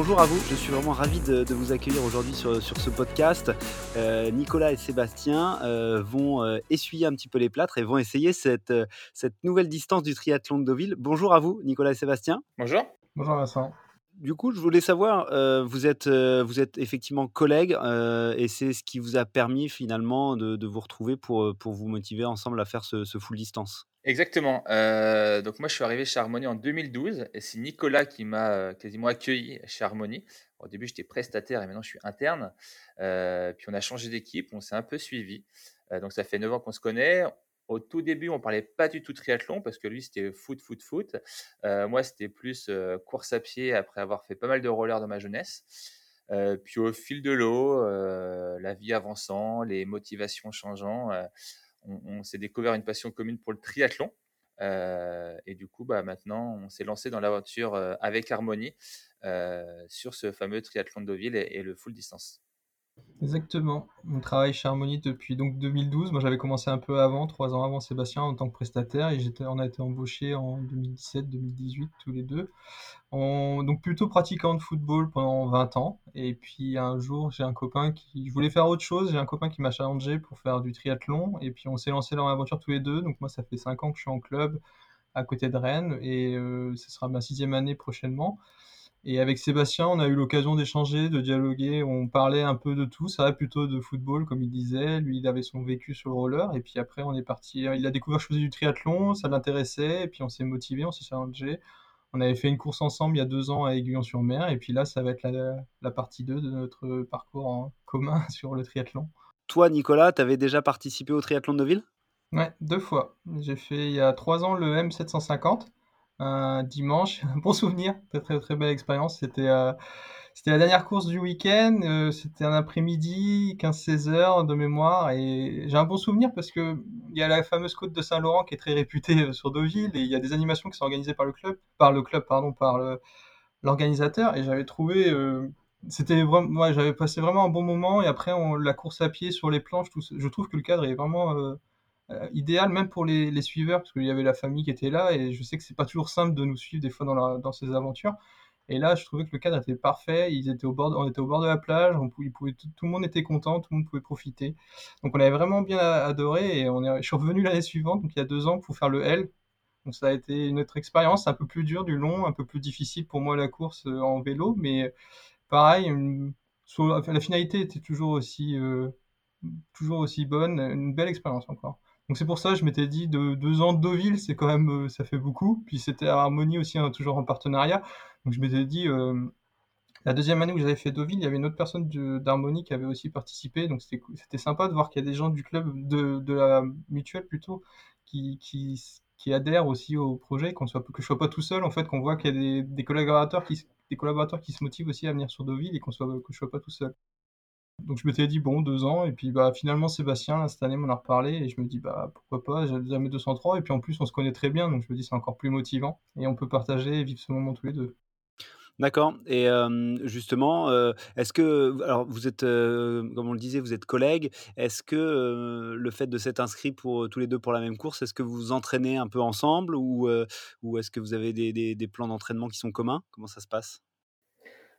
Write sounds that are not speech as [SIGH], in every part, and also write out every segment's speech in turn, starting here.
bonjour à vous, je suis vraiment ravi de, vous accueillir aujourd'hui sur, ce podcast. Euh, Nicolas et Sébastien euh, vont euh, essuyer un petit peu les plâtres et vont essayer cette, cette nouvelle distance du triathlon de Deauville. Bonjour à vous, Nicolas et Sébastien. Bonjour. Bonjour Vincent. Du coup, je voulais savoir, vous, êtes, vous êtes effectivement collègues et c'est ce qui vous a permis finalement de, vous retrouver pour, pour vous motiver ensemble à faire ce, ce full distance? Exactement. donc moi, je suis arrivé chez Harmonie en 2012 et c'est Nicolas qui m'a quasiment accueilli chez Harmonie. Au début, j'étais prestataire et maintenant je suis interne. puis on a changé d'équipe, on s'est un peu suivi. donc ça fait 9 ans qu'on se connaît. Au tout début, on parlait pas du tout triathlon parce que lui, c'était foot, foot, foot. Euh, moi, c'était plus euh, course à pied après avoir fait pas mal de rollers dans ma jeunesse. Euh, puis au fil de l'eau, la vie avançant, les motivations changeant, on, s'est découvert une passion commune pour le triathlon. et du coup, bah, maintenant, on s'est lancé dans l'aventure avec Harmonie sur ce fameux triathlon de Deauville et le full distance. Exactement. On travaille chez Harmonie depuis donc 2012. Moi, j'avais commencé un peu avant, trois ans avant Sébastien, en tant que prestataire, et on a été embauchés en 2017-2018 tous les deux. donc plutôt pratiquant de football pendant 20 ans. Et puis un jour, j'ai un copain qui, je voulais faire autre chose. J'ai un copain qui m'a challengé pour faire du triathlon, et puis on s'est lancé dans l'aventure tous les deux. Donc moi, ça fait cinq ans que je suis en club à côté de Rennes, et euh, ce sera ma sixième année prochainement. Et avec Sébastien, on a eu l'occasion d'échanger, de dialoguer. On parlait un peu de tout. Ça va plutôt de football, comme il disait. Lui, il avait son vécu sur le roller. Et puis après, on est parti. Il a découvert que je faisais du triathlon. Ça l'intéressait. Et puis on s'est motivé, on s'est challengé. On avait fait une course ensemble il y a deux ans à Aiguillon-sur-Mer. Et puis là, ça va être la, partie 2 de notre parcours en commun [LAUGHS] sur le triathlon. Toi, Nicolas, tu avais déjà participé au triathlon de Ville Ouais, deux fois. J'ai fait il y a trois ans le M750 un dimanche. [LAUGHS] Un bon souvenir, très très très belle expérience. C'était euh, la dernière course du week-end. Euh, c'était un après-midi, 15-16 heures de mémoire. Et j'ai un bon souvenir parce que il y a la fameuse côte de Saint-Laurent qui est très réputée euh, sur Deauville et il y a des animations qui sont organisées par le club, par le club pardon, par l'organisateur. Et j'avais trouvé c'était vraiment, moi j'avais passé vraiment un bon moment et après on, la course à pied sur les planches, je trouve que le cadre est vraiment idéal même pour les, les suiveurs, parce qu'il y avait la famille qui était là, et je sais que c'est pas toujours simple de nous suivre des fois dans, dans ces aventures. Et là, je trouvais que le cadre était parfait. Ils étaient au bord, on était au bord de la plage. On pouvait, tout, le monde était content, tout le monde pouvait profiter. Donc, on avait vraiment bien adoré. Et on est, je suis revenu l'année suivante, donc il y a deux ans, pour faire le L. Donc, ça a été une autre expérience, un peu plus dur, du long, un peu plus difficile pour moi la course euh, en vélo. Mais pareil, la finalité était toujours aussi, euh, toujours aussi bonne. Une belle expérience encore. Donc c'est pour ça, je m'étais dit, de deux ans de Deauville, c'est quand même, euh, ça fait beaucoup. Puis c'était à Harmonie aussi, hein, toujours en partenariat. Donc je m'étais dit, euh, la deuxième année où j'avais fait Deauville, il y avait une autre personne d'Harmonie qui avait aussi participé. Donc c'était sympa de voir qu'il y a des gens du club, de, la mutuelle plutôt, qui, qui, adhèrent aussi au projet, soit, que je sois pas tout seul, en fait, qu'on voit qu'il y a des, collaborateurs qui, des collaborateurs qui se motivent aussi à venir sur Deauville et soit, que je sois pas tout seul. Donc je m'étais dit, bon, deux ans. Et puis bah, finalement, Sébastien, cette année, m'en a reparlé. Et je me dis, bah, pourquoi pas, j'ai jamais 203. Et puis en plus, on se connaît très bien. Donc je me dis, c'est encore plus motivant. Et on peut partager et vivre ce moment tous les deux. D'accord. Et justement, est-ce que, alors vous êtes, comme on le disait, vous êtes collègues. Est-ce que le fait de s'être inscrit pour tous les deux pour la même course, est-ce que vous vous entraînez un peu ensemble ou, ou est-ce que vous avez des plans d'entraînement qui sont communs? Comment ça se passe?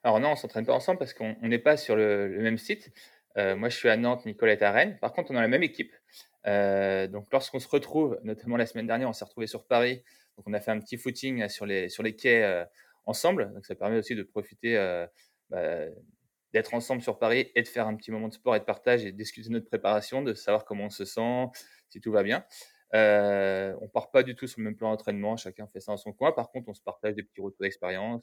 Alors non, on s'entraîne pas ensemble parce qu'on n'est pas sur le, même site. Euh, moi, je suis à Nantes, Nicolas est à Rennes. Par contre, on a la même équipe. Euh, donc, lorsqu'on se retrouve, notamment la semaine dernière, on s'est retrouvé sur Paris. Donc, on a fait un petit footing sur les, sur les quais euh, ensemble. Donc, ça permet aussi de profiter bah, d'être ensemble sur Paris et de faire un petit moment de sport et de partage et discuter de notre préparation, de savoir comment on se sent, si tout va bien. Euh, on part pas du tout sur le même plan d'entraînement, chacun fait ça dans son coin. Par contre, on se partage des petits retours d'expérience,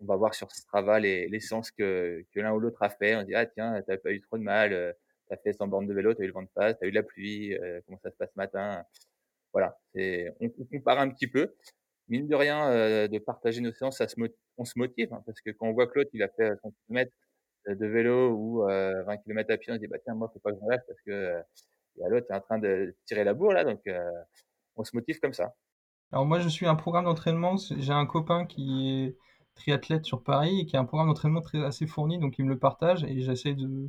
on va voir sur Strava les, les séances que, que l'un ou l'autre a fait. On dit, ah tiens, t'as pas eu trop de mal, euh, tu as fait 100 bornes de vélo, tu as eu le vent de face, tu as eu la pluie, euh, comment ça se passe ce matin? Voilà, on, on, compare un petit peu. Mine de rien, euh, de partager nos séances, ça se on se motive, hein, parce que quand on voit l'autre, il a fait 100 km de vélo ou 20 km à pied, on se dit, bah tiens, moi, faut pas que je reste parce que l'autre est en train de tirer la bourre, là, donc on se motive comme ça. Alors moi, je suis un programme d'entraînement, j'ai un copain qui triathlète sur Paris et qui a un programme d'entraînement très, assez fourni, donc il me le partage et j'essaie de,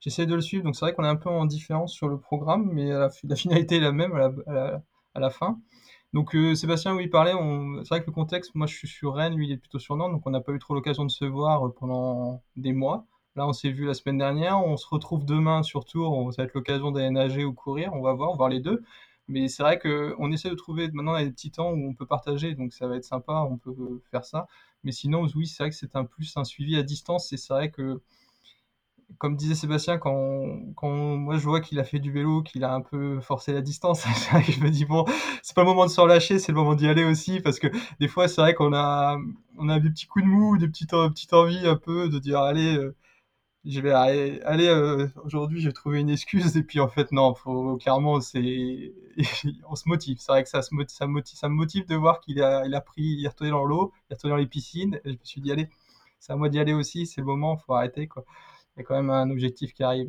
j'essaie de le suivre. Donc c'est vrai qu'on est un peu en différence sur le programme, mais la, finalité est la même à la, à la, fin. Donc euh, Sébastien, oui, il parlait, c'est vrai que le contexte, moi je suis sur Rennes, lui il est plutôt sur Nantes, donc on n'a pas eu trop l'occasion de se voir euh, pendant des mois. Là, on s'est vu la semaine dernière, on se retrouve demain sur Tours, ça va être l'occasion d'aller nager ou courir, on va voir, voir les deux. Mais c'est vrai qu'on essaie de trouver, maintenant, des petits temps où on peut partager, donc ça va être sympa, on peut faire ça. Mais sinon, oui, c'est vrai que c'est un plus un suivi à distance, et c'est vrai que comme disait Sébastien, quand, quand moi je vois qu'il a fait du vélo, qu'il a un peu forcé la distance, [LAUGHS] je me dis bon, c'est pas le moment de se relâcher, c'est le moment d'y aller aussi, parce que des fois c'est vrai qu'on a, on a des petits coups de mou, des petites, petites envies un peu de dire allez, euh, je vais aller, euh, aujourd'hui j'ai trouvé une excuse, et puis en fait non, faut, clairement c'est, [LAUGHS] on se motive, c'est vrai que ça, se motive, ça, motive, ça me motive de voir qu'il a, il a pris, il est retourné dans l'eau, il est retourné dans les piscines, et je me suis dit allez, c'est à moi d'y aller aussi, c'est le moment, faut arrêter quoi il y a quand même un objectif qui arrive.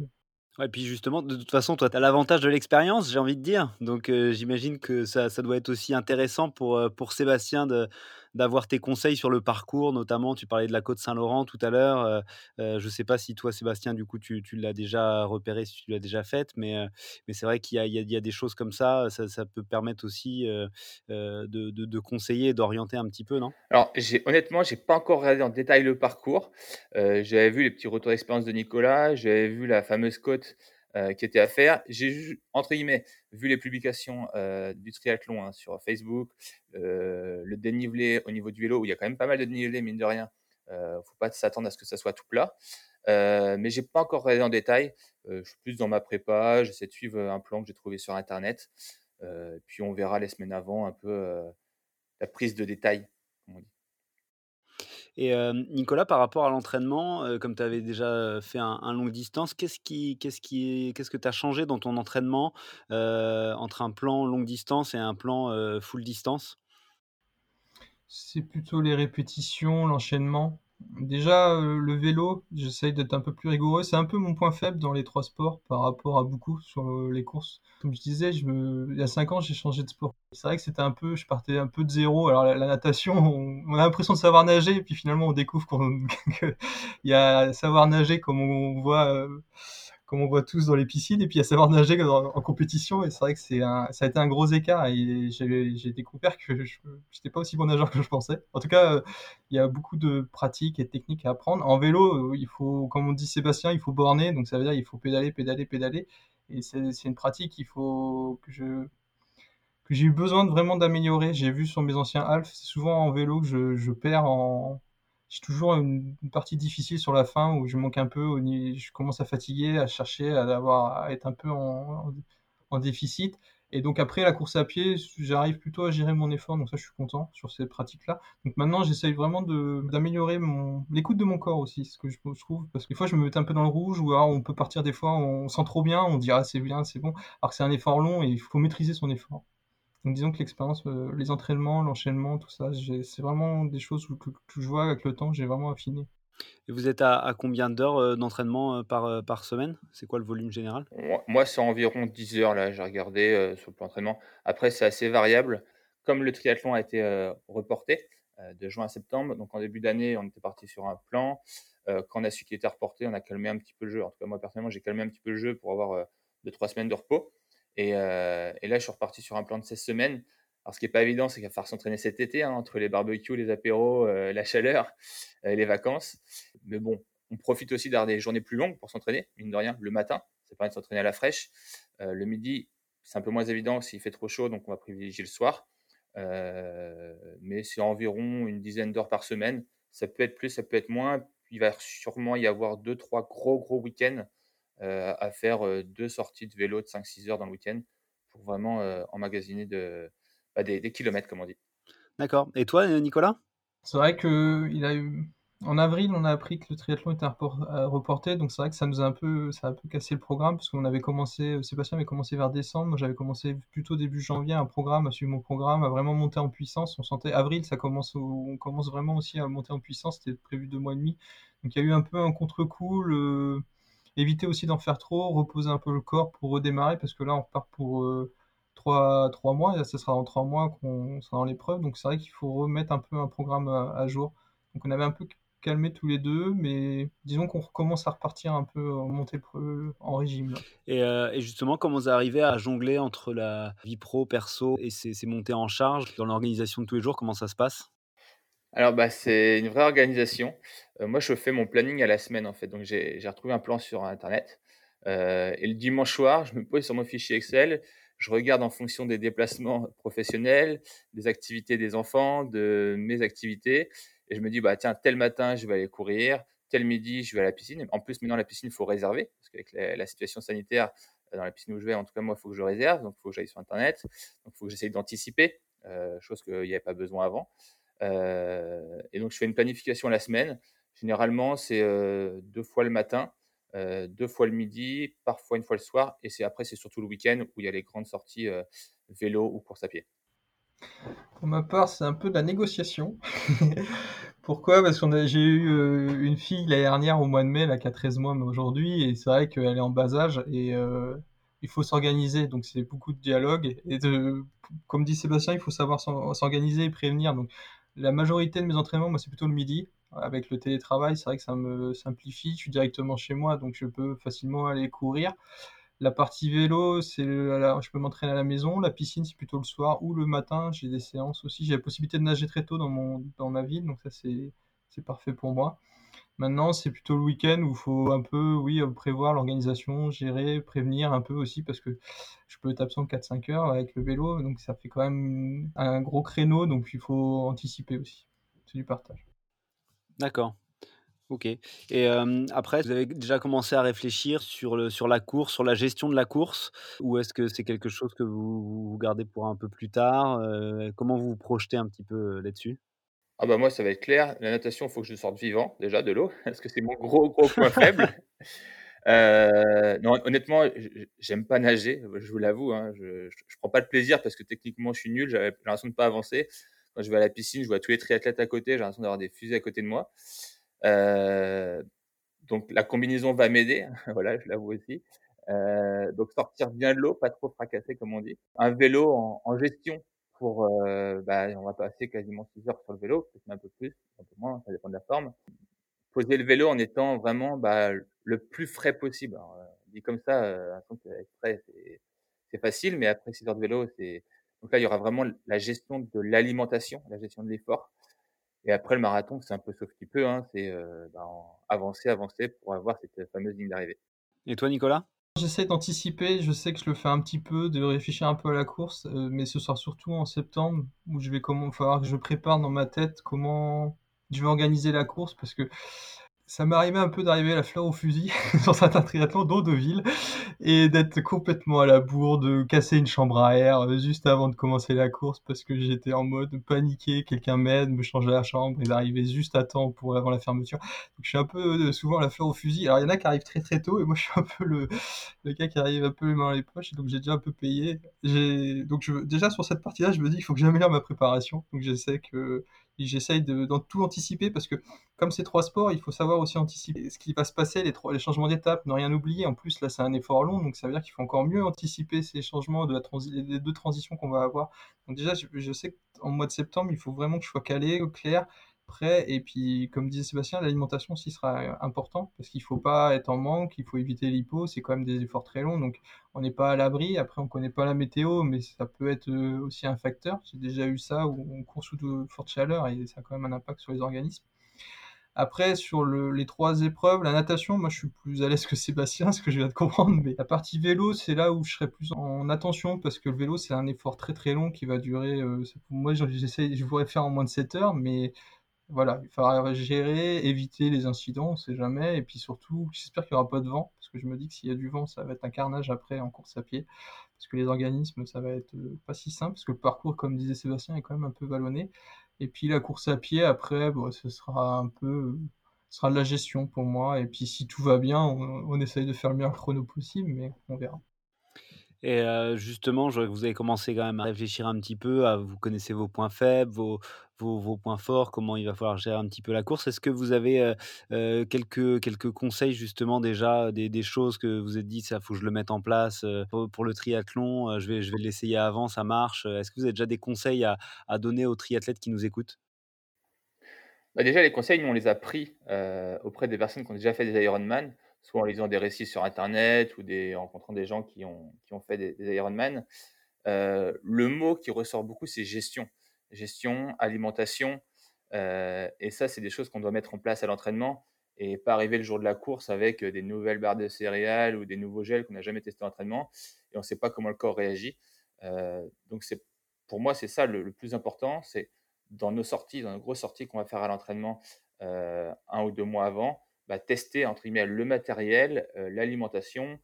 Ouais, et puis justement, de toute façon, toi, tu as l'avantage de l'expérience, j'ai envie de dire. Donc, j'imagine que ça, ça, doit être aussi intéressant pour, pour Sébastien de, d'avoir tes conseils sur le parcours, notamment, tu parlais de la côte Saint-Laurent tout à l'heure. Euh, euh, je ne sais pas si toi, Sébastien, du coup, tu, l'as déjà repéré, si tu l'as déjà faite, mais, euh, c'est vrai qu'il y, a, des choses comme ça, ça, peut permettre aussi de, conseiller d'orienter un petit peu, non? Alors, honnêtement, je n'ai pas encore regardé en détail le parcours. j'avais vu les petits retours d'expérience de Nicolas, j'avais vu la fameuse côte euh, qui était à faire. J'ai, entre guillemets, vu les publications euh, du triathlon hein, sur Facebook, euh, le dénivelé au niveau du vélo, où il y a quand même pas mal de dénivelé, mine de rien. Il ne faut pas s'attendre à ce que ça soit tout plat. mais j'ai pas encore regardé en détail. je suis plus dans ma prépa, j'essaie de suivre un plan que j'ai trouvé sur Internet. puis on verra les semaines avant un peu la prise de détail. Et Nicolas, par rapport à l'entraînement, comme tu avais déjà fait un, longue distance, qu'est-ce que tu as changé dans ton entraînement entre un plan longue distance et un plan full distance? C'est plutôt les répétitions, l'enchaînement. Déjà, euh, le vélo, j'essaye d'être un peu plus rigoureux. C'est un peu mon point faible dans les trois sports par rapport à beaucoup sur euh, les courses. Comme je disais, il y a cinq ans, j'ai changé de sport. C'est vrai que c'était un peu, je partais un peu de zéro. Alors la, natation, on, a l'impression de savoir nager, et puis finalement on découvre qu'il [LAUGHS] y a savoir nager comme on voit euh, comme on voit tous dans les piscines, et puis à savoir nager en, compétition. Et c'est vrai que c'est ça a été un gros écart. Et j'ai découvert que je n'étais pas aussi bon nageur que je pensais. En tout cas, euh, il y a beaucoup de pratiques et de techniques à apprendre. En vélo, euh, il faut, comme on dit Sébastien, il faut borner. Donc ça veut dire il faut pédaler, pédaler, pédaler. Et c'est une pratique qu'il faut que j'ai eu besoin de vraiment d'améliorer. J'ai vu sur mes anciens half, souvent en vélo que je perds en, j'ai toujours une, partie difficile sur la fin où je manque un peu, je commence à fatiguer, à chercher, à, avoir, à être un peu en, déficit. Et donc après la course à pied, j'arrive plutôt à gérer mon effort, donc ça je suis content sur ces pratiques-là. Donc maintenant j'essaye vraiment d'améliorer l'écoute de mon corps aussi, ce que je, trouve, parce que des fois je me mets un peu dans le rouge, ou alors on peut partir des fois, on sent trop bien, on dit ah c'est bien, c'est bon, alors que c'est un effort long et il faut maîtriser son effort. Donc disons que l'expérience, euh, les entraînements, l'enchaînement, tout ça, c'est vraiment des choses que, je vois avec le temps, j'ai vraiment affiné. Et vous êtes à, combien d'heures euh, d'entraînement euh, par, par semaine? C'est quoi le volume général? Moi, c'est environ 10 heures, là, j'ai regardé sur le plan d'entraînement. Après, c'est assez variable. Comme le triathlon a été reporté de juin à septembre, donc en début d'année, on était parti sur un plan. quand on a su qu'il était reporté, on a calmé un petit peu le jeu. En tout cas, moi, personnellement, j'ai calmé un petit peu le jeu pour avoir 2-3 semaines de repos. Euh, et, là, je suis reparti sur un plan de 16 semaines. Alors, ce qui n'est pas évident, c'est qu'il va falloir s'entraîner cet été, hein, entre les barbecues, les apéros, euh, la chaleur, euh, les vacances. Mais bon, on profite aussi d'avoir des journées plus longues pour s'entraîner, mine de rien, le matin. Ça permet de s'entraîner à la fraîche. le midi, c'est un peu moins évident s'il fait trop chaud, donc on va privilégier le soir. mais c'est environ une dizaine d'heures par semaine. Ça peut être plus, ça peut être moins. Il va sûrement y avoir deux, trois gros, gros week-ends à faire euh, deux sorties de vélo de 5-6 heures dans le week-end pour vraiment euh, emmagasiner de, bah, des, kilomètres, comme on dit. D'accord. Et toi, Nicolas? C'est vrai que il a eu... en avril, on a appris que le triathlon était reporté, donc c'est vrai que ça nous a un peu, ça a un peu cassé le programme parce qu'on avait commencé, Sébastien avait commencé vers décembre, moi j'avais commencé plutôt début janvier un programme, à suivre mon programme, à vraiment monter en puissance. On sentait avril, ça commence, on commence vraiment aussi à monter en puissance. C'était prévu deux mois et demi, donc il y a eu un peu un contre-coup éviter aussi d'en faire trop, reposer un peu le corps pour redémarrer, parce que là, on repart pour euh, trois 3, mois, et ce sera dans 3 mois qu'on sera dans l'épreuve, donc c'est vrai qu'il faut remettre un peu un programme à, jour. Donc on avait un peu calmés tous les 2, mais disons qu'on recommence à repartir un peu en montée en régime, là. Et heu et justement, comment vous arrivez à jongler entre la vie pro, perso et ces ces montées en charge dans l'organisation de tous les jours? Comment ça se passe? Alors, bah, c'est une vraie organisation. Heu, moi, je fais mon planning à la semaine, en fait, donc j'ai retrouvé un plan sur internet, heu et le dimanche soir, je me pose sur mon fichier Excel, je regarde en fonction des déplacements professionnels, des activités des enfants, de mes activités. Et je me dis: «Bah, tiens, tel matin, je vais aller courir, tel midi, je vais à la piscine». En plus, maintenant, la piscine, il faut réserver. Parce qu'avec la situation sanitaire, heu, dans la piscine où je vais, en tout cas, moi, il faut que je réserve, donc il faut que j'aille sur internet, donc il faut que j'essaye d'anticiper, heu, chose qu'il y avait pas besoin avant. Et donc je fais une planification à la semaine. Généralement, c'est, heu, 2 fois le matin, heu, 2 fois le midi, parfois une fois le soir et c'est après, c'est surtout le week-end où il y a les grandes sorties, vélo ou course à pied. Pour ma part, c'est un peu de la négociation. [LAUGHS] Pourquoi? Parce a j'ai eu, une fille l'année dernière au mois de mai là qui a 13 mois aujourd'hui et c'est vrai qu'elle est en bas âge et il faut s'organiser donc c'est beaucoup de dialogue et comme dit Sébastien, il faut savoir s'or s'organiser et prévenir donc la majorité de mes entraînements, moi, c'est plutôt le midi. Avec le télétravail, c'est vrai que ça me simplifie. Je suis directement chez moi, donc je peux facilement aller courir. La partie vélo, c'est je peux m'entraîner à la maison. La piscine, c'est plutôt le soir ou le matin. J'ai des séances aussi. J'ai la possibilité de nager très tôt dans mon dans ma ville, donc ça, c'est parfait pour moi. Maintenant, c'est plutôt le week-end où il faut un peu, oui, heu, prévoir l'organisation, gérer, prévenir un peu aussi parce que je peux être absent 4-5 heures avec le vélo, donc ça fait quand même un gros créneau, donc il faut anticiper aussi. C'est du partage. D'accord. OK et hem, après vous avez déjà commencé à réfléchir sur le sur la course, sur la gestion de la course? Ou est-ce que c'est quelque chose que vous vous gardez pour un peu plus tard? Heu, comment vous vous projetez un petit peu, heu, là-dessus? Ah bah, moi, ça va être clair. La natation, il faut que je sorte vivant déjà de l'eau [LAUGHS] parce que c'est mon gros, gros point [LAUGHS] faible. Heu, non, honnêtement, j'aime pas nager, je vous l'avoue, hein. Je je je prends pas de plaisir parce que techniquement, je suis nul, j'avais l'impression de pas avancer. Quand je vais à la piscine, je vois tous les triathlètes à côté, j'ai l'impression d'avoir des fusées à côté de moi. Heu, donc la combinaison va m'aider, [LAUGHS] voilà, je l'avoue aussi. Heu, donc sortir bien de l'eau, pas trop fracasser comme on dit. Un vélo en en gestion pour, heu, bah, on va passer quasiment 6 heures sur le vélo, peut-être un peu plus, un peu moins, ça dépend de la forme. Poser le vélo en étant vraiment, bah, le plus frais possible. Alors, heu, dit comme ça, heu, l'impression qu'être frais, c'est c'est facile, mais après 6 heures de vélo, c'est donc là, il y aura vraiment la gestion de l'alimentation, la gestion de l'effort et après le marathon, c'est un peu sauve qui peut, hein, c'est, heu, ben, avancer, avancer pour avoir cette fameuse ligne d'arrivée. Et toi, Nicolas? J'essaie d'anticiper, je sais que je le fais un petit peu, de réfléchir un peu à la course, heu, mais ce sera surtout en septembre où je vais comment il va falloir que je prépare dans ma tête comment je vais organiser la course parce que ça m'est arrivé un peu d'arriver la fleur au fusil [LAUGHS] sur certains triathlons, dont Deauville et d'être complètement à la bourre, de casser une chambre à air, heu, juste avant de commencer la course parce que j'étais en mode paniqué, quelqu'un m'aide, me change la chambre et d'arriver juste à temps pour avant la fermeture. Donc je suis un peu, heu, souvent la fleur au fusil. Alors il y en a qui arrivent très, très tôt et moi [LAUGHS] je suis un peu le le gars qui arrive un peu les mains dans les poches et donc j'ai déjà un peu payé. Donc déjà sur cette partie-là, je me dis: «Il faut que j'améliore ma préparation». Donc j'essaie que et j'essaye de dans tout anticiper parce que comme c'est 3 sports, il faut savoir aussi anticiper ce qui va se passer, les trois les changements d'étape, ne rien oublier. En plus, là, c'est un effort long, donc ça veut dire qu'il faut encore mieux anticiper ces changements de la les 2 transitions qu'on va avoir. Donc déjà, je je sais qu'en mois de septembre, il faut vraiment que je sois calé, clair, prêt et puis comme disait Sébastien, l'alimentation aussi sera, important parce qu'il faut pas être en manque, il faut éviter l'hypo, c'est quand même des efforts très longs donc on n'est pas à l'abri. Après on connaît pas la météo, mais ça peut être, heu, aussi un facteur. J'ai déjà eu ça où on court sous de fortes chaleurs et ça a quand même un impact sur les organismes. Après sur le les 3 épreuves, la natation, moi je suis plus à l'aise que Sébastien, [LAUGHS] ce que je viens de comprendre, mais la partie vélo, c'est là où je serais plus en attention parce que le vélo, c'est un effort très, très long qui va durer, c'est moi j'essaie je voudrais faire en moins de 7 heures, mais voilà, il faudra gérer, éviter les incidents, on sait jamais et puis surtout, j'espère qu'il y aura pas de vent parce que je me dis que s'il y a du vent, ça va être un carnage après en course à pied. Parce que les organismes, ça va être, heu, pas si simple parce que le parcours, comme disait Sébastien, est quand même un peu vallonné et puis la course à pied après, ce sera un peu, ce sera de la gestion pour moi et puis si tout va bien, on on essaye de faire le meilleur chrono possible, mais on verra. Et justement, vous avez commencé quand même à réfléchir un petit peu, vous connaissez vos points faibles, vos points forts, comment il va falloir gérer un petit peu la course. Est-ce que vous avez, quelques conseils justement déjà, des choses que vous êtes dit: «Ça, faut que je le mette en place, pour le triathlon, je vais je l'essayer avant, ça marche»? Est-ce que vous avez déjà des conseils à donner aux triathlètes qui nous écoutent? Bah, déjà, les conseils, nous, on les a pris, auprès des personnes qui ont déjà fait des Ironman, soit en lisant des récits sur internet ou en rencontrant des gens qui ont qui ont fait des Ironman. Heu, le mot qui ressort beaucoup, c'est gestion. Gestion, alimentation, heu et ça, c'est des choses qu'on doit mettre en place à l'entraînement et pas arriver le jour de la course avec, des nouvelles barres de céréales ou des nouveaux gels qu'on n'a jamais testés en entraînement et on ne sait pas comment le corps réagit. Donc c'est pour moi, c'est ça le le plus important, c'est dans nos sorties, dans nos grosses sorties qu'on va faire à l'entraînement, 1 ou 2 mois avant, bah, tester entre guillemets «le matériel», heu, l'alimentation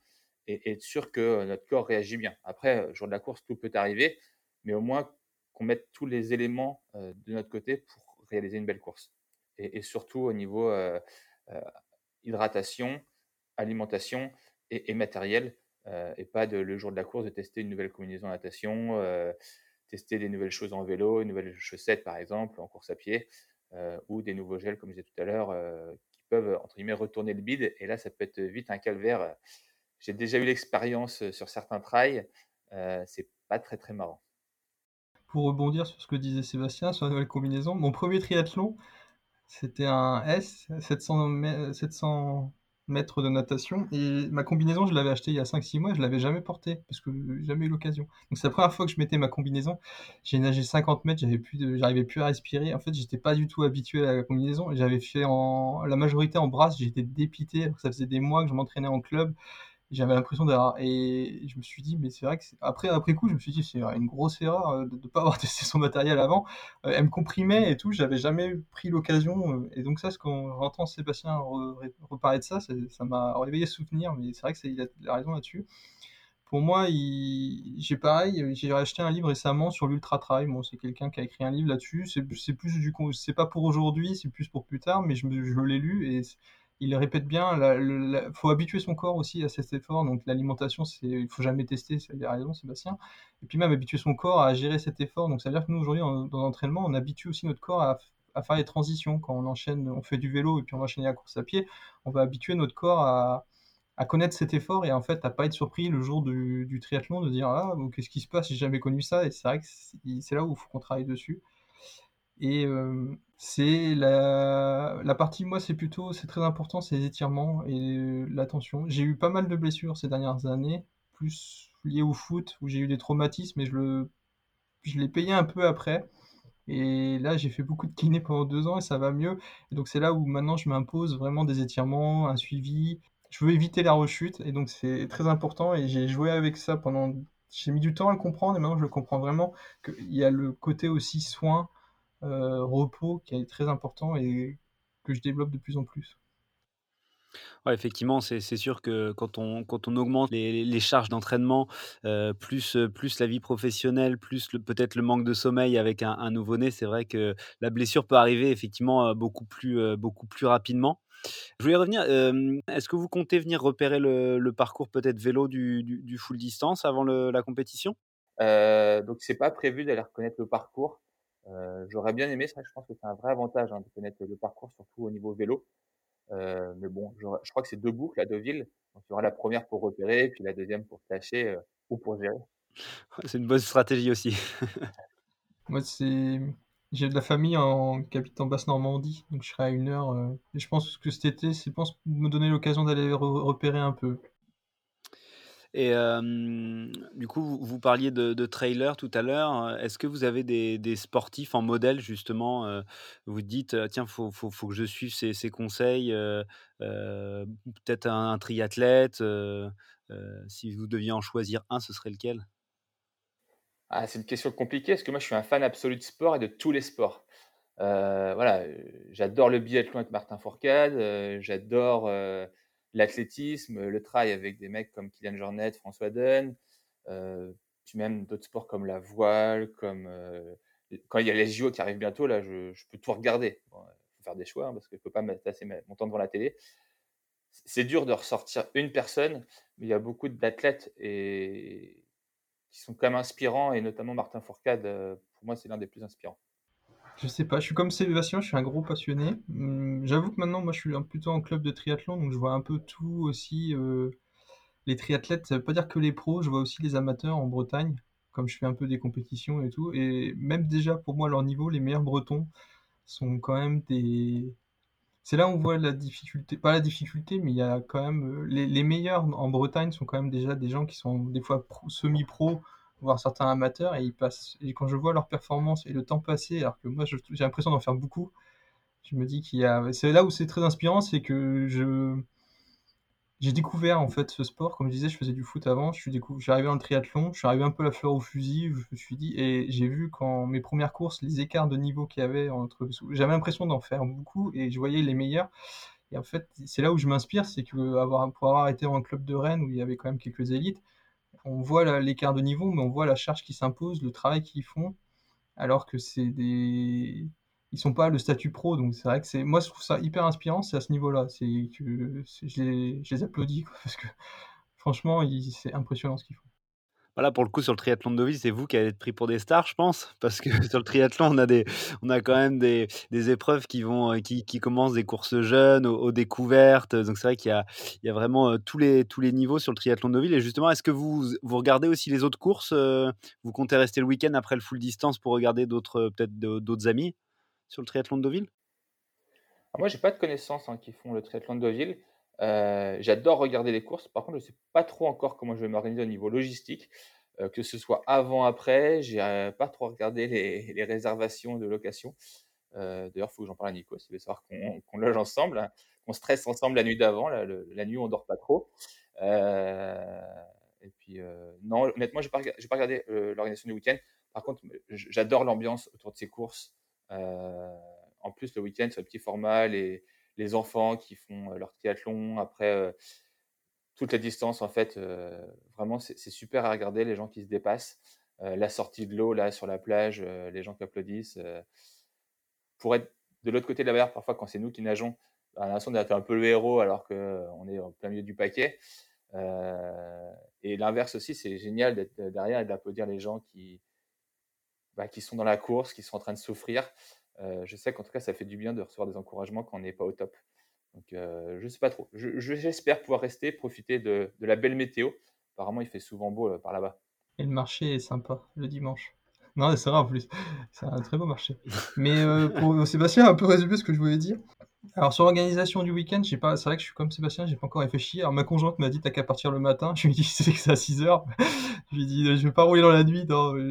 et être sûr que notre corps réagit bien. Après, le jour de la course, tout peut arriver, mais au moins qu'on mette tous les éléments, de notre côté pour réaliser une belle course et surtout au niveau, hydratation, alimentation et matériel, et pas de le jour de la course de tester une nouvelle combinaison de natation, tester des nouvelles choses en vélo, une nouvelle chaussette par exemple en course à pied, ou des nouveaux gels comme je disais tout à l'heure, peuvent entre guillemets «retourner le bide» et là ça peut être vite un calvaire, j'ai déjà eu l'expérience, sur certains trails, heu, c'est pas très, très marrant. Pour rebondir sur ce que disait Sébastien sur la nouvelle combinaison, mon premier triathlon, c'était un S, 700 mè 700 mètres de natation et ma combinaison, je l'avais achetée il y a 5-6 mois, je l'avais jamais portée parce que jamais eu l'occasion. Donc c'est la première fois que je mettais ma combinaison. J'ai nagé 50 mètres, j'avais plus de j'arrivais plus à respirer. En fait, j'étais pas du tout habitué à la combinaison j'avais fait en la majorité en brasse, j'étais dépité alors ça faisait des mois que je m'entraînais en club j'avais l'impression d'avoir et je me suis dit: «Mais c'est vrai que c'est» après après coup, je me suis dit: «C'est une grosse erreur, heu, de ne pas avoir [LAUGHS] testé son matériel avant». Heu, elle me comprimait et tout, j'avais jamais pris l'occasion, heu et donc ça, c'est quand j'entends Sébastien re reparler de ça, ça m'a réveillé ce souvenir, mais c'est vrai que c'est il a il a raison là-dessus. Pour moi, j'ai pareil, j'ai acheté un livre récemment sur l'ultra trail. Bon, c'est quelqu'un qui a écrit un livre là-dessus. C'est plus du c'est pas pour aujourd'hui, c'est plus pour plus tard, mais je je l'ai lu il répète bien, la, faut habituer son corps aussi à cet effort. Donc l'alimentation, c'est, il faut jamais tester. Il a raison, Sébastien. Et puis même habituer son corps à gérer cet effort. Donc ça veut dire que nous aujourd'hui, dans l'entraînement, on habitue aussi notre corps à, faire les transitions. Quand on enchaîne, on fait du vélo et puis on enchaîne la course à pied, on va habituer notre corps à, connaître cet effort et en fait à pas être surpris le jour du, triathlon de dire ah qu'est-ce qui se passe? J'ai jamais connu ça et c'est vrai que c'est là où il faut qu'on travaille dessus et euh, c'est la, la partie, moi, c'est plutôt, c'est très important, c'est les étirements et l'attention. J'ai eu pas mal de blessures ces dernières années, plus liées au foot, où j'ai eu des traumatismes et je le, je l'ai payé un peu après. Et là, j'ai fait beaucoup de kiné pendant deux ans et ça va mieux. Et donc, c'est là où maintenant je m'impose vraiment des étirements, un suivi. Je veux éviter la rechute et donc c'est très important. Et j'ai joué avec ça pendant. J'ai mis du temps à le comprendre et maintenant je le comprends vraiment. Qu'il y a le côté aussi soin repos qui est très important et que je développe de plus en plus. Ouais, effectivement, c'est sûr que quand on quand on augmente les les charges d'entraînement, plus, heu, plus la vie professionnelle, plus peut-être le manque de sommeil avec un un nouveau-né, c'est vrai que la blessure peut arriver effectivement, beaucoup plus, heu, beaucoup plus rapidement. Je voulais revenir, est-ce que vous comptez venir repérer le le parcours peut-être vélo du du du full distance avant le la compétition? Heu, donc c'est pas prévu d'aller reconnaître le parcours. Heu, j'aurais bien aimé, ça je pense que c'est un vrai avantage, hein, de connaître le parcours, surtout au niveau vélo. Heu, mais bon, je crois que c'est 2 boucles à Deauville, donc il y aura la première pour repérer, puis la deuxième pour tâcher, heu, ou pour gérer. c'est une bonne stratégie aussi. [LAUGHS] Moi, c'est j'ai de la famille en en Basse-Normandie, donc je serai à une heure, heu et je pense que cet été, c'est pense me donner l'occasion d'aller re repérer un peu. Et du coup, vous parliez de trailer tout à l'heure, est-ce que vous avez des sportifs en modèle justement, vous dites: «Heu, tiens, faut faut que je suive ses conseils», heu, peut-être un triathlète, si vous deviez en choisir un, ce serait lequel? Ah, c'est une question compliquée parce que moi je suis un fan absolu de sport et de tous les sports. Voilà, j'adore le biathlon avec Martin Fourcade, j'adore, l'athlétisme, le trail avec des mecs comme Kylian Jornet, François Dunne, heu, puis même d'autres sports comme la voile, comme, heu, quand il y a les JO qui arrivent bientôt, là, je peux tout regarder. Bon, il faut faire des choix, hein, parce que je peux pas passer mon temps devant la télé. c'est dur de ressortir une personne, mais il y a beaucoup d'athlètes et qui sont quand même inspirants et notamment Martin Fourcade, heu, pour moi, c'est l'un des plus inspirants. Je sais pas, je suis comme Sébastien, je suis un gros passionné. Mmh, j'avoue que maintenant, moi, je suis plutôt en club de triathlon, donc je vois un peu tout aussi, heu, les triathlètes, ça veut pas dire que les pros, je vois aussi les amateurs en Bretagne, comme je fais un peu des compétitions et tout et même déjà pour moi leur niveau, les meilleurs bretons, sont quand même des c'est là où on voit la difficulté pas la difficulté, mais il y a quand même, les les meilleurs en Bretagne sont quand même déjà des gens qui sont des fois semi-pro, voire certains amateurs et ils passent et quand je vois leur performance et le temps passé alors que moi j'ai l'impression d'en faire beaucoup, je me dis qu'il y a c'est là où c'est très inspirant, c'est que je j'ai découvert en fait ce sport, comme je disais, je faisais du foot avant, je suis suis arrivé dans le triathlon, je suis arrivé un peu la fleur au fusil, je me suis dit et j'ai vu quand mes premières courses, les écarts de niveau qu'il y avait entre j'avais l'impression d'en faire beaucoup et je voyais les meilleurs. Et en fait, c'est là où je m'inspire, c'est que avoir pour avoir été un club de Rennes où il y avait quand même quelques élites, on voit l'écart de niveau, mais on voit la charge qui s'impose, le travail qu'ils font, alors que c'est des ils sont pas le statut pro, donc c'est vrai que c'est moi je trouve ça hyper inspirant, c'est à ce niveau-là, c'est que je les, je les applaudis [LAUGHS] parce que franchement c'est impressionnant ce qu'ils font. Voilà, pour le coup, sur le triathlon de Deauville, c'est vous qui allez être pris pour des stars, je pense, [LAUGHS] parce que sur le triathlon, on a quand même des, épreuves qui vont, euh, qui, qui, commencent des courses jeunes aux, découvertes. Donc c'est vrai qu'il y a, il y a vraiment euh, tous les, niveaux sur le triathlon de Deauville. Et justement, est-ce que vous, regardez aussi les autres courses euh, Vous comptez rester le week-end après le full distance pour regarder d'autres, peut-être d'autres amis sur le triathlon de Deauville? Moi, j'ai pas de connaissances hein, qui font le triathlon de Deauville. Euh, j'adore regarder les courses. Par contre, je ne sais pas trop encore comment je vais m'organiser au niveau logistique, euh, que ce soit avant, après. J'ai n'ai pas trop regardé les, réservations de location. Euh, d'ailleurs, il faut que j'en parle à Nico, il veut savoir qu'on loge ensemble, hein, qu'on stresse ensemble la nuit d'avant. La, la, nuit, on dort pas trop. et puis, non, honnêtement, je n'ai pas, regardé l'organisation du week-end. Par contre, j'adore l'ambiance autour de ces courses. Euh, en plus, le week-end, sur le petit format, les, les enfants qui font leur triathlon, après toute la distance, en fait, vraiment, c'est super à regarder, les gens qui se dépassent. la sortie de l'eau, là, sur la plage, les gens qui applaudissent. pour être de l'autre côté de la mer, parfois, quand c'est nous qui nageons, on a d'être un peu le héros alors qu'on est en plein milieu du paquet. et l'inverse aussi, c'est génial d'être derrière et d'applaudir les gens qui, bah, qui sont dans la course, qui sont en train de souffrir. Euh, je sais qu'en tout cas, ça fait du bien de recevoir des encouragements quand on n'est pas au top. Donc, euh, je ne sais pas trop. J'espère pouvoir rester, profiter de, la belle météo. Apparemment, il fait souvent beau euh, par là-bas. Et le marché est sympa le dimanche. Non, c'est vrai en plus. [LAUGHS] C'est un très beau marché. Mais pour Sébastien, un peu résumé ce que je voulais dire. Alors sur l'organisation du week-end, j'ai pas, c'est vrai que je suis comme Sébastien, j'ai pas encore réfléchi. Alors ma conjointe m'a dit t'as qu'à partir le matin. [LAUGHS] Je lui ai dit c'est que à 6 heures. je lui ai dit je vais pas rouler dans la nuit,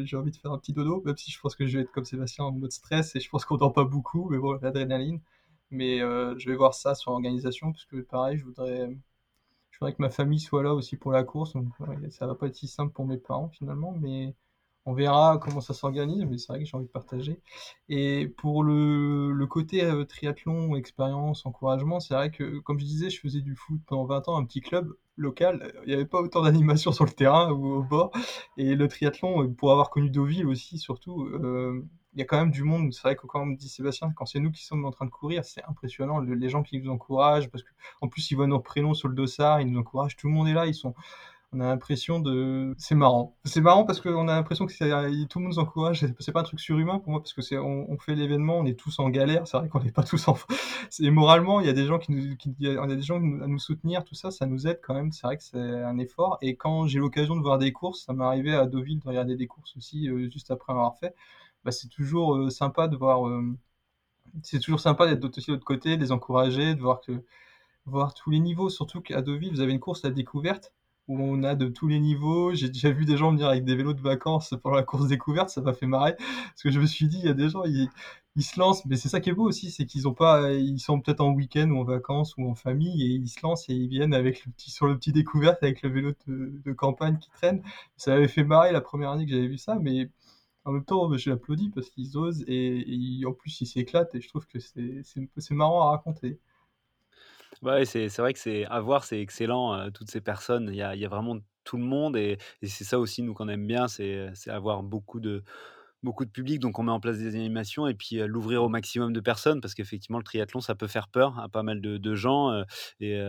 j'ai envie de faire un petit dodo, même si je pense que je vais être comme Sébastien en mode stress et je pense qu'on dort pas beaucoup, mais bon l'adrénaline. Mais euh, je vais voir ça sur l'organisation parce que pareil, je voudrais, je voudrais que ma famille soit là aussi pour la course. Donc ça va pas être si simple pour mes parents finalement, mais on verra comment ça s'organise, mais c'est vrai que j'ai envie de partager. Et pour le, côté euh, triathlon, expérience, encouragement, c'est vrai que, comme je disais, je faisais du foot pendant 20 ans, un petit club local. Il n'y avait pas autant d'animation [LAUGHS] sur le terrain ou au bord. Et le triathlon, euh, pour avoir connu Deauville aussi, surtout, euh, il y a quand même du monde. C'est vrai que, comme dit Sébastien, quand c'est nous qui sommes en train de courir, c'est impressionnant. les gens qui nous encouragent, parce qu'en plus, ils voient nos prénoms sur le dossard, ils nous encouragent. Tout le monde est là, ils sont on a l'impression de. C'est marrant. C'est marrant parce qu'on a l'impression que tout le monde nous encourage. C'est pas un truc surhumain pour moi parce que c'est on, fait l'événement, on est tous en galère. C'est vrai qu'on n'est pas tous en. [LAUGHS] Et moralement, il y a des gens qui nous, a des gens à nous soutenir, tout ça, ça nous aide quand même. C'est vrai que c'est un effort. Et quand j'ai l'occasion de voir des courses, ça m'est arrivé à Deauville de regarder des courses aussi euh, juste après avoir fait. Bah, c'est toujours euh, sympa de voir. Euh, c'est toujours sympa d'être aussi de l'autre côté, de les encourager, de voir que voir tous les niveaux. Surtout qu'à Deauville, vous avez une course à découverte où on a de tous les niveaux. J'ai déjà vu des gens venir avec des vélos de vacances pendant la course découverte, ça m'a fait marrer. Parce que je me suis dit, il y a des gens, ils, se lancent, mais c'est ça qui est beau aussi, c'est qu'ils ont pas, ils sont peut-être en week-end ou en vacances ou en famille et ils se lancent et ils viennent avec le petit, sur le petit découverte avec le vélo de, campagne qui traîne. Ça m'avait fait marrer la première année que j'avais vu ça, mais en même temps, je l'applaudis parce qu'ils osent et, en plus ils s'éclatent et je trouve que c'est marrant à raconter. Ouais, c'est vrai que c'est à voir, c'est excellent, toutes ces personnes. Il y a, vraiment tout le monde et c'est ça aussi, nous, qu'on aime bien, c'est avoir beaucoup de, beaucoup de public, donc on met en place des animations et puis l'ouvrir au maximum de personnes parce qu'effectivement le triathlon ça peut faire peur à pas mal de, gens et,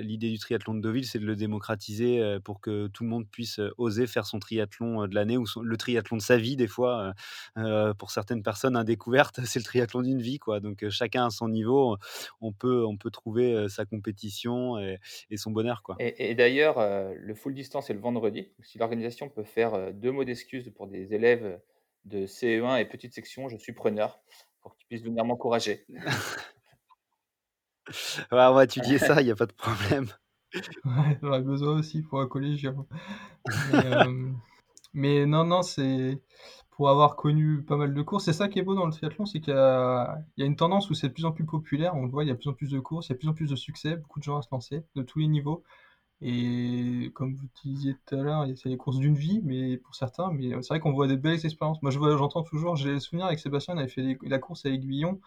l'idée du triathlon de Deauville c'est de le démocratiser pour que tout le monde puisse oser faire son triathlon de l'année ou le triathlon de sa vie des fois pour certaines personnes un découverte [LAUGHS] c'est le triathlon d'une vie quoi donc chacun à son niveau on peut on peut trouver sa compétition et, son bonheur quoi. Et, d'ailleurs le full distance est le vendredi si l'organisation peut faire deux mots d'excuse pour des élèves de CE1 et petite section, je suis preneur. pour qu'il puisse venir m'encourager. [LAUGHS] Ouais, on va étudier ça, il y a pas de problème. [LAUGHS] Ouais, j'en aurais besoin aussi pour un collégien. Mais, [LAUGHS] mais non, non, c'est pour avoir connu pas mal de courses. C'est ça qui est beau dans le triathlon, c'est qu'il y y a une tendance où c'est de plus en plus populaire. On le voit, il y a de plus en plus de courses, il y a de plus en plus de succès, beaucoup de gens à se lancer, de tous les niveaux. Et comme vous disiez tout à l'heure, c'est les courses d'une vie, mais pour certains, mais c'est vrai qu'on voit des belles expériences. Moi, je vois, j'entends toujours, j'ai le souvenir avec Sébastien, on avait fait la course à Aiguillon,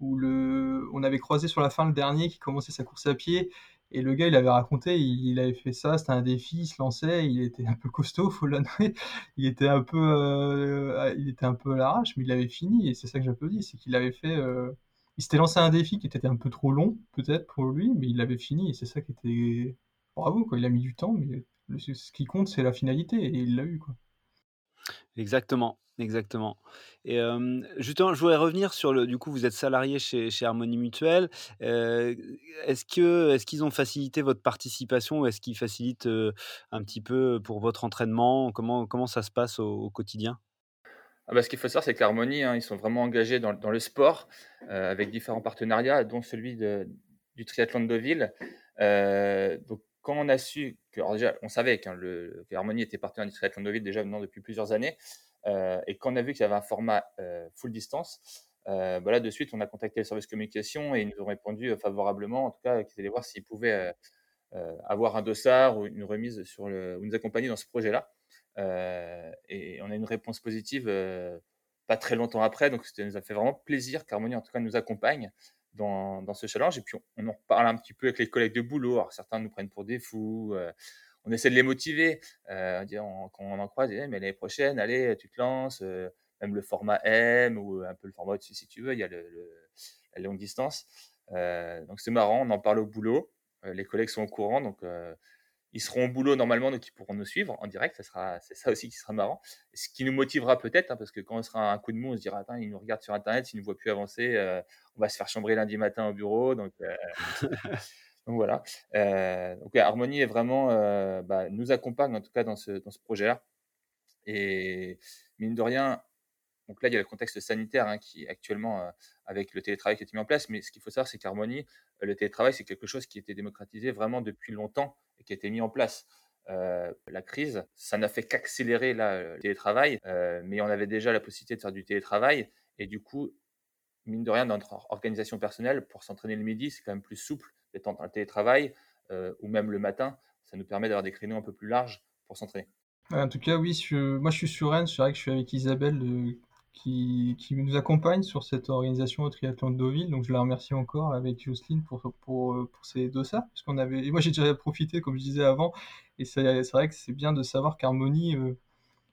où le, on avait croisé sur la fin le dernier qui commençait sa course à pied, et le gars, il avait raconté, il, avait fait ça, c'était un défi, il se lançait, il était un peu costaud, il était un peu, euh, il était un peu à l'arrache, mais il avait fini, et c'est ça que j'applaudis, c'est qu'il avait fait, euh, il s'était lancé un défi qui était un peu trop long, peut-être pour lui, mais il l'avait fini, et c'est ça qui était bravo, quoi. Il a mis du temps, mais ce qui compte, c'est la finalité, et il l'a eu, quoi. Exactement, exactement. Et justement, je voudrais revenir sur le du coup, vous êtes salarié chez chez Harmonie Mutuelle. est-ce que est-ce qu'ils ont facilité votre participation ou est-ce qu'ils facilitent, un petit peu pour votre entraînement? Comment comment ça se passe au quotidien? Ah bah, ce qu'il faut savoir, c'est qu'Harmonie, hein, ils sont vraiment engagés dans dans le sport, avec différents partenariats, dont celui de du triathlon de Deauville. donc quand on a su que, alors déjà, on savait le Harmonie était partenaire du triathlon de ville déjà maintenant depuis plusieurs années, euh, et quand on a vu qu'il y avait un format euh, full distance, euh, bah de suite, on a contacté le service communication et ils nous ont répondu favorablement, en tout cas, qu'ils allaient voir s'ils pouvaient avoir un dossard ou une remise sur le, ou nous accompagner dans ce projet-là. et on a une réponse positive pas très longtemps après, donc ça nous a fait vraiment plaisir qu'Harmonie, en tout cas, nous accompagne dans, ce challenge. Et puis, on, en parle un petit peu avec les collègues de boulot. Alors, certains nous prennent pour des fous. Euh, on essaie de les motiver. Euh, quand on en croise, mais l'année prochaine, allez, tu te lances. Euh, même le format M ou un peu le format au-dessus, si tu veux. Il y a la longue distance. donc, c'est marrant. On en parle au boulot. les collègues sont au courant. Donc, ils seront au boulot normalement, donc ils pourront nous suivre en direct. Ça sera, c'est ça aussi qui sera marrant. Ce qui nous motivera peut-être, hein, parce que quand on sera un coup de mou, on se dira, ils nous regardent sur Internet, ils ne nous voient plus avancer, euh, on va se faire chambrer lundi matin au bureau. Donc, euh, [LAUGHS] donc voilà. Euh, donc Harmonie est vraiment, bah, nous accompagne en tout cas dans ce, dans ce projet-là. Et mine de rien, donc là, il y a le contexte sanitaire hein, qui actuellement, euh, avec le télétravail qui a été mis en place, mais ce qu'il faut savoir, c'est qu'Harmonie, euh, le télétravail, c'est quelque chose qui été démocratisé vraiment depuis longtemps et qui a été mis en place. Euh, la crise, ça n'a fait qu'accélérer le télétravail, mais on avait déjà la possibilité de faire du télétravail, et du coup, mine de rien, dans notre organisation personnelle, pour s'entraîner le midi, c'est quand même plus souple d'être en télétravail, ou même le matin, ça nous permet d'avoir des créneaux un peu plus larges pour s'entraîner. En tout cas, oui, moi je suis sur Rennes, c'est vrai que je suis avec Isabelle qui, nous accompagne sur cette organisation au triathlon de Deauville. Donc je la remercie encore avec Jocelyne pour, pour, pour ces dossards. Parce qu'on avait, et moi j'ai déjà profité, comme je disais avant, et c'est vrai que c'est bien de savoir qu'Harmonie euh,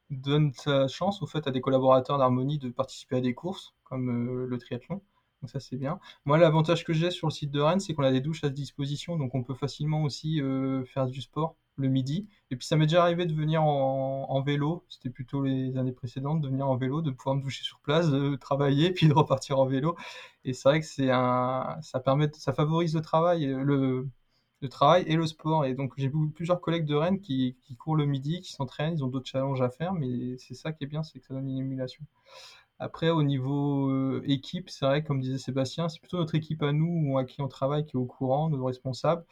donne sa chance au fait à des collaborateurs d'Harmonie de participer à des courses comme euh, le triathlon. Donc ça c'est bien. Moi l'avantage que j'ai sur le site de Rennes, c'est qu'on a des douches à disposition, donc on peut facilement aussi euh, faire du sport le midi. Et puis ça m'est déjà arrivé de venir en, vélo, c'était plutôt les années précédentes, de venir en vélo, de pouvoir me doucher sur place, de travailler, [LAUGHS] puis de repartir en vélo. Et c'est vrai que c'est un, ça permet, ça favorise le travail, le, travail et le sport. Et donc j'ai plusieurs collègues de Rennes qui, qui courent le midi, qui s'entraînent, ils ont d'autres challenges à faire, mais c'est ça qui est bien, c'est que ça donne une émulation. Après, au niveau euh, équipe, c'est vrai, comme disait Sébastien, c'est plutôt notre équipe à nous, à qui on travaille, qui est au courant, nos responsables.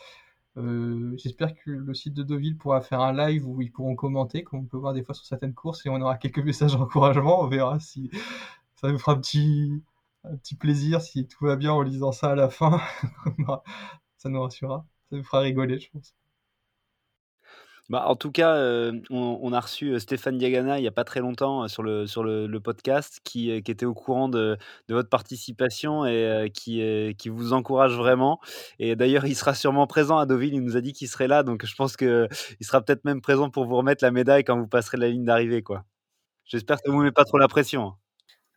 Euh, j'espère que le site de Deauville pourra faire un live où ils pourront commenter, comme on peut voir des fois sur certaines courses, et on aura quelques [LAUGHS] messages d'encouragement. On verra si ça nous fera un petit, un petit plaisir si tout va bien en lisant ça à la fin. [LAUGHS] ça nous rassurera. Ça nous fera rigoler, je pense. Bah, en tout cas, euh, on, a reçu euh, Stéphane Diagana il n'y a pas très longtemps euh, sur le, sur le, podcast qui, qui, était au courant de, de votre participation et qui, qui vous encourage vraiment. Et d'ailleurs, il sera sûrement présent à Deauville. Il nous a dit qu'il serait là. Donc, je pense qu'il sera peut-être même présent pour vous remettre la médaille quand vous passerez la ligne d'arrivée. J'espère que vous ne mettez pas trop la pression. Hein.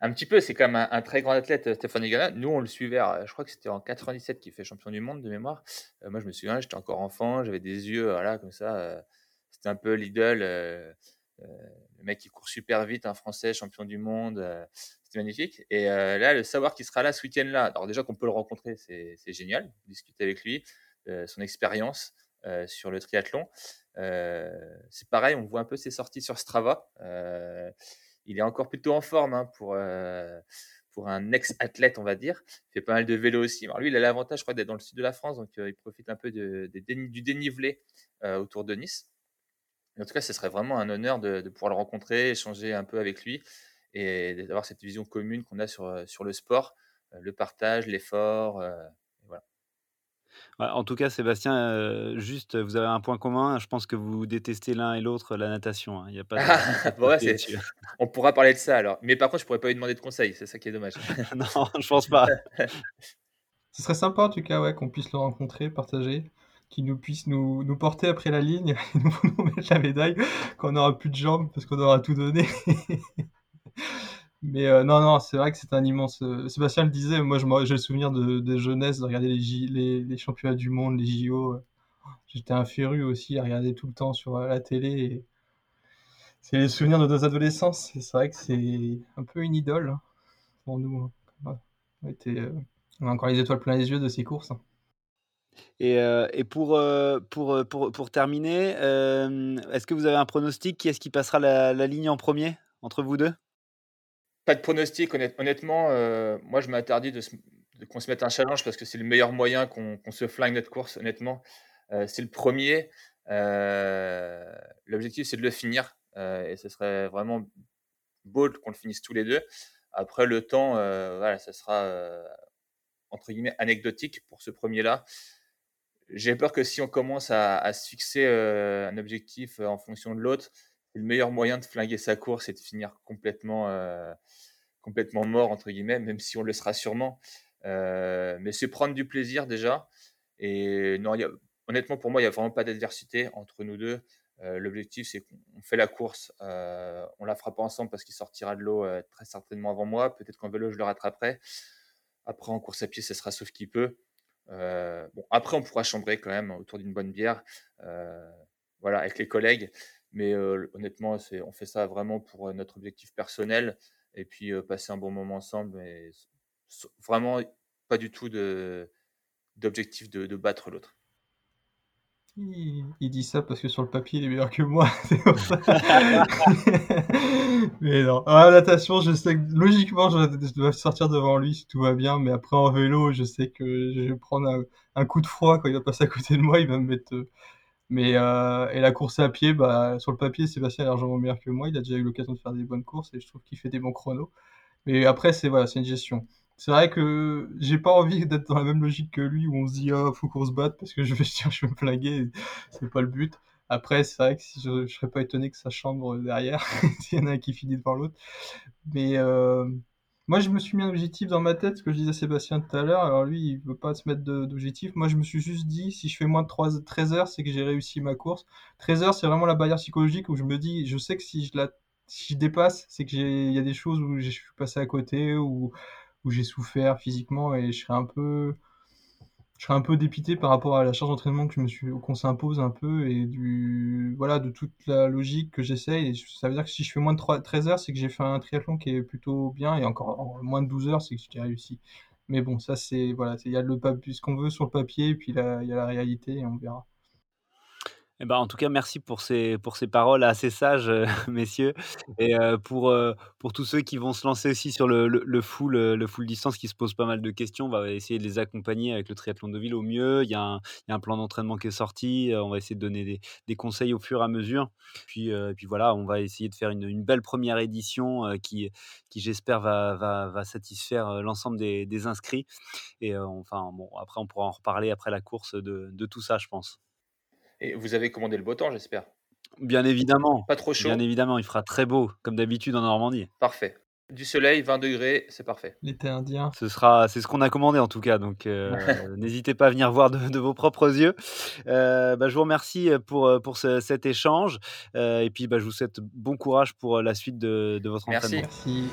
Un petit peu, c'est quand même un, très grand athlète, Stéphane Diagana. Nous, on le suivait, je crois que c'était en 97 qu'il fait champion du monde de mémoire. moi, je me souviens, j'étais encore enfant, j'avais des yeux voilà, comme ça c'était un peu l'idole. Euh, euh, le mec qui court super vite, un Français, champion du monde. Euh, c'était magnifique. Et là, le savoir qu'il sera là ce week-end-là, alors déjà qu'on peut le rencontrer, c'est génial. Discuter avec lui, son expérience sur le triathlon. c'est pareil, on voit un peu ses sorties sur Strava. il est encore plutôt en forme hein, pour, un ex-athlète, on va dire. Il fait pas mal de vélo aussi. Lui, il a l'avantage, je crois, d'être dans le sud de la France, donc il profite un peu du dénivelé autour de Nice. En tout cas, ce serait vraiment un honneur de, de, pouvoir le rencontrer, échanger un peu avec lui et d'avoir cette vision commune qu'on a sur, sur le sport, le partage, l'effort en tout cas, Sébastien, euh, juste, vous avez un point commun. Je pense que vous détestez l'un et l'autre la natation. Hein. Il y a pas [LAUGHS] on pourra parler de ça alors. Mais par contre, je pourrais pas lui demander de conseils. C'est ça qui est dommage. [LAUGHS] non, je pense pas. [LAUGHS] Ce serait sympa en tout cas, ouais, qu'on puisse le rencontrer, partager, qu'il nous puisse nous, nous porter après la ligne, [LAUGHS] [LAUGHS] nous, mettre la médaille quand on aura plus de jambes parce qu'on aura tout donné. [LAUGHS] Mais euh, non, non, c'est vrai que c'est un immense. Euh, Sébastien le disait, moi j'ai le souvenir de, de, jeunesse, de regarder les, les, championnats du monde, les JO. Euh. J'étais un féru aussi à regarder tout le temps sur la télé. C'est les souvenirs de nos adolescences. C'est vrai que c'est un peu une idole hein, pour nous. Hein. On, on a encore les étoiles plein les yeux de ces courses. Hein. Et, pour, pour, pour, pour, terminer, est-ce que vous avez un pronostic Qui est-ce qui passera la, ligne en premier entre vous deux? Pas de pronostic, honnêtement. Euh, moi, je m'interdis de, qu'on se mette un challenge parce que c'est le meilleur moyen qu'on se flingue notre course, honnêtement. Euh, c'est le premier. Euh, l'objectif, c'est de le finir. et ce serait vraiment beau qu'on le finisse tous les deux. Après, le temps, voilà, ça sera entre guillemets anecdotique pour ce premier-là. J'ai peur que si on commence à, se fixer un objectif en fonction de l'autre, le meilleur moyen de flinguer sa course et de finir complètement, euh, complètement mort, entre guillemets, même si on le sera sûrement. Euh, mais c'est prendre du plaisir déjà. Et non, honnêtement, pour moi, il n'y a vraiment pas d'adversité entre nous deux. Euh, l'objectif, c'est qu'on fait la course. on la fera pas ensemble parce qu'il sortira de l'eau très certainement avant moi. Peut-être qu'en vélo, je le rattraperai. Après, en course à pied, ce sera sauf qui peut. Bon, après, on pourra chambrer quand même autour d'une bonne bière. voilà, avec les collègues. Mais honnêtement, on fait ça vraiment pour notre objectif personnel et puis passer un bon moment ensemble. Mais vraiment, pas du tout d'objectif de, de, battre l'autre. Il, dit ça parce que sur le papier, il est meilleur que moi. [LAUGHS] [LAUGHS] mais non. En natation, je sais que logiquement, je dois sortir devant lui si tout va bien. Mais après, en vélo, je sais que je vais prendre un, coup de froid quand il va passer à côté de moi. Il va me mettre mais euh, et la course à pied, bah, sur le papier, Sébastien est largement meilleur que moi. Il a déjà eu l'occasion de faire des bonnes courses et je trouve qu'il fait des bons chronos. Mais après, c'est voilà, c'est une gestion. C'est vrai que j'ai pas envie d'être dans la même logique que lui où on se dit ah faut qu'on se batte parce que je vais [LAUGHS] je vais me plaguer. C'est pas le but. Après, c'est vrai que je, je serais pas étonné que ça chambre derrière [LAUGHS] s'il y en a qui finit devant l'autre. Mais euh, moi, je me suis mis un objectif dans ma tête, ce que je disais à Sébastien tout à l'heure. Alors lui, il veut pas se mettre d'objectif. Moi, je me suis juste dit, si je fais moins de 3, 13 heures, c'est que j'ai réussi ma course. 13 heures, c'est vraiment la barrière psychologique où je me dis, je sais que si je la si je dépasse, c'est que il y a des choses où je suis passé à côté, ou où j'ai souffert physiquement et je serais un peu, je serais un peu dépité par rapport à la charge d'entraînement que je me suis, qu'on s'impose un peu et du, voilà, de toute la logique que j'essaye. ça veut dire que si je fais moins de 3, 13 heures, c'est que j'ai fait un triathlon qui est plutôt bien et encore moins de 12 heures, c'est que j'ai réussi. Mais bon, ça c'est, voilà, il y a le ce qu'on veut sur le papier, et puis il y a la réalité et on verra. Eh ben, en tout cas, merci pour ces, pour ces paroles assez sages, euh, [LAUGHS] messieurs. Et euh, pour, euh, pour tous ceux qui vont se lancer aussi sur le, le, full, le full distance, qui se posent pas mal de questions, on va essayer de les accompagner avec le triathlon de ville au mieux. Il y a un, il y a un plan d'entraînement qui est sorti. On va essayer de donner des, des conseils au fur et à mesure. Puis, puis voilà, on va essayer de faire une, une belle première édition qui, qui j'espère, va, va, va, satisfaire l'ensemble des, des, inscrits. Et enfin, bon, après, on pourra en reparler après la course de, de tout ça, je pense. Et vous avez commandé le beau temps, j'espère. Bien évidemment. Pas trop chaud. Bien évidemment, il fera très beau, comme d'habitude en Normandie. Parfait. Du soleil, 20 degrés, c'est parfait. L'été indien. Ce sera, c'est ce qu'on a commandé en tout cas, donc euh, [LAUGHS] n'hésitez pas à venir voir de, vos propres yeux. Euh, bah, je vous remercie pour, pour cet échange, euh, et puis bah, je vous souhaite bon courage pour la suite de, de votre Merci. entraînement. Merci.